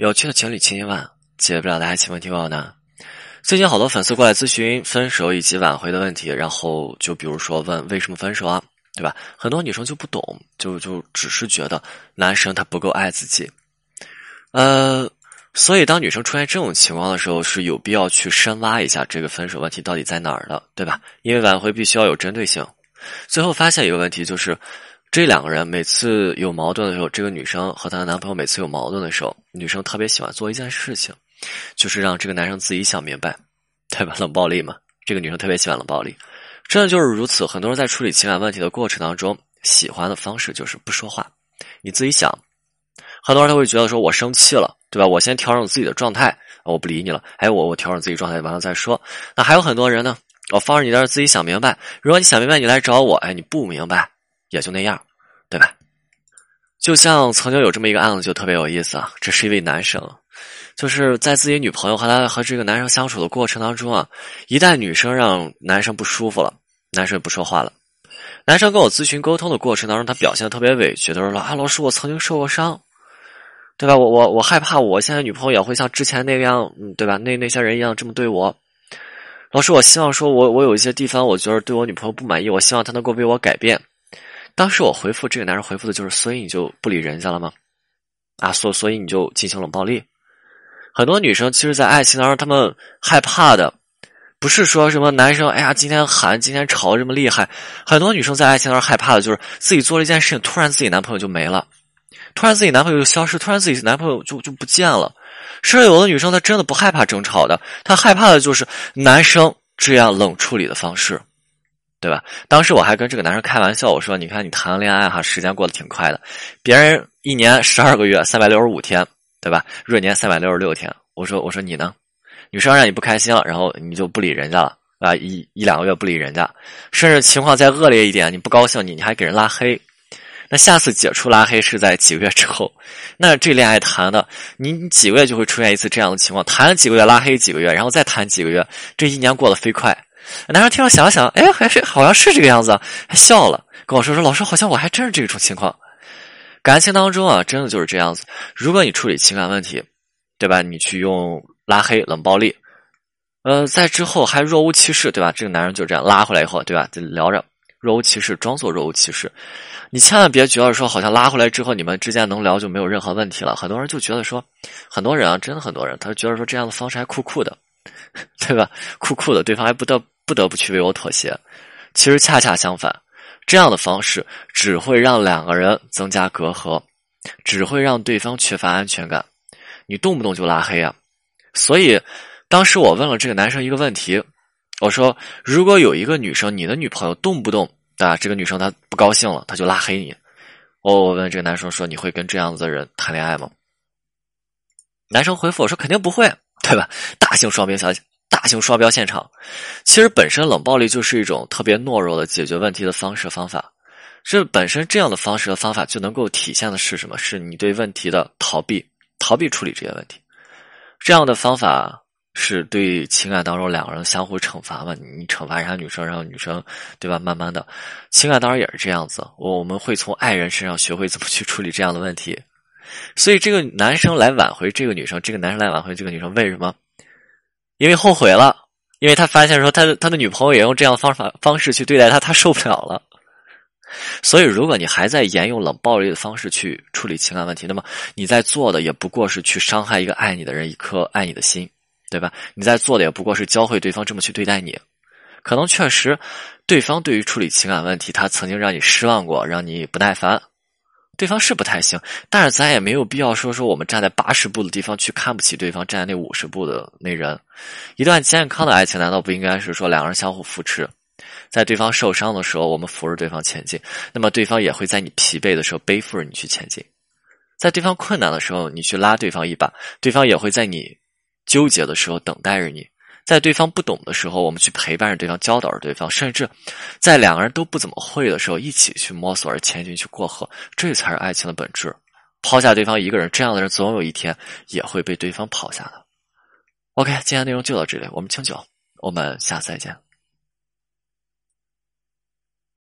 有趣的情侣千千万，解不了的爱情问题我呢。最近好多粉丝过来咨询分手以及挽回的问题，然后就比如说问为什么分手啊，对吧？很多女生就不懂，就就只是觉得男生他不够爱自己，呃，所以当女生出现这种情况的时候，是有必要去深挖一下这个分手问题到底在哪儿的，对吧？因为挽回必须要有针对性。最后发现一个问题就是。这两个人每次有矛盾的时候，这个女生和她的男朋友每次有矛盾的时候，女生特别喜欢做一件事情，就是让这个男生自己想明白，对吧？冷暴力嘛，这个女生特别喜欢冷暴力，真的就是如此。很多人在处理情感问题的过程当中，喜欢的方式就是不说话，你自己想。很多人他会觉得说，我生气了，对吧？我先调整自己的状态，我不理你了。哎，我我调整自己状态完了再说。那还有很多人呢，我放着你在这自己想明白。如果你想明白，你来找我，哎，你不明白。也就那样，对吧？就像曾经有这么一个案子，就特别有意思啊。这是一位男生，就是在自己女朋友和他和这个男生相处的过程当中啊，一旦女生让男生不舒服了，男生也不说话了。男生跟我咨询沟通的过程当中，他表现的特别委屈，他说：“啊，老师，我曾经受过伤，对吧？我我我害怕我现在女朋友也会像之前那个样，嗯，对吧？那那些人一样这么对我。老师，我希望说我我有一些地方，我觉得对我女朋友不满意，我希望她能够为我改变。”当时我回复这个男人回复的就是，所以你就不理人家了吗？啊，所所以你就进行冷暴力。很多女生其实，在爱情当中，她们害怕的不是说什么男生，哎呀，今天喊，今天吵这么厉害。很多女生在爱情当中害怕的就是自己做了一件事情，突然自己男朋友就没了，突然自己男朋友就消失，突然自己男朋友就就不见了。甚至有的女生她真的不害怕争吵的，她害怕的就是男生这样冷处理的方式。对吧？当时我还跟这个男生开玩笑，我说：“你看你谈恋爱哈，时间过得挺快的，别人一年十二个月，三百六十五天，对吧？闰年三百六十六天。我说，我说你呢？女生让你不开心了，然后你就不理人家了啊？一一两个月不理人家，甚至情况再恶劣一点，你不高兴，你你还给人拉黑。那下次解除拉黑是在几个月之后？那这恋爱谈的，你几个月就会出现一次这样的情况，谈几个月拉黑几个月，然后再谈几个月，这一年过得飞快。”男生听了想了想，哎，还是好像是这个样子，还笑了，跟我说说：“老师，好像我还真是这种情况。感情当中啊，真的就是这样子。如果你处理情感问题，对吧？你去用拉黑、冷暴力，呃，在之后还若无其事，对吧？这个男人就这样拉回来以后，对吧？就聊着若无其事，装作若无其事。你千万别觉得说，好像拉回来之后你们之间能聊就没有任何问题了。很多人就觉得说，很多人啊，真的很多人，他觉得说这样的方式还酷酷的，对吧？酷酷的，对方还不得。不得不去为我妥协，其实恰恰相反，这样的方式只会让两个人增加隔阂，只会让对方缺乏安全感。你动不动就拉黑啊！所以当时我问了这个男生一个问题，我说：如果有一个女生，你的女朋友动不动啊，这个女生她不高兴了，她就拉黑你，我我问这个男生说：你会跟这样子的人谈恋爱吗？男生回复我说：肯定不会，对吧？大型双标消息。大型双标现场，其实本身冷暴力就是一种特别懦弱的解决问题的方式方法。这本身这样的方式和方法就能够体现的是什么？是你对问题的逃避，逃避处理这些问题。这样的方法是对情感当中两个人相互惩罚嘛？你惩罚一下女生，然后女生对吧？慢慢的，情感当然也是这样子。我我们会从爱人身上学会怎么去处理这样的问题。所以这个男生来挽回这个女生，这个男生来挽回这个女生，为什么？因为后悔了，因为他发现说他的他的女朋友也用这样的方法方式去对待他，他受不了了。所以，如果你还在沿用冷暴力的方式去处理情感问题，那么你在做的也不过是去伤害一个爱你的人一颗爱你的心，对吧？你在做的也不过是教会对方这么去对待你。可能确实，对方对于处理情感问题，他曾经让你失望过，让你不耐烦。对方是不太行，但是咱也没有必要说说我们站在八十步的地方去看不起对方站在那五十步的那人。一段健康的爱情难道不应该是说两个人相互扶持，在对方受伤的时候我们扶着对方前进，那么对方也会在你疲惫的时候背负着你去前进，在对方困难的时候你去拉对方一把，对方也会在你纠结的时候等待着你。在对方不懂的时候，我们去陪伴着对方，教导着对方，甚至在两个人都不怎么会的时候，一起去摸索着前进，去过河，这才是爱情的本质。抛下对方一个人，这样的人总有一天也会被对方抛下的。OK，今天内容就到这里，我们清酒，我们下次再见。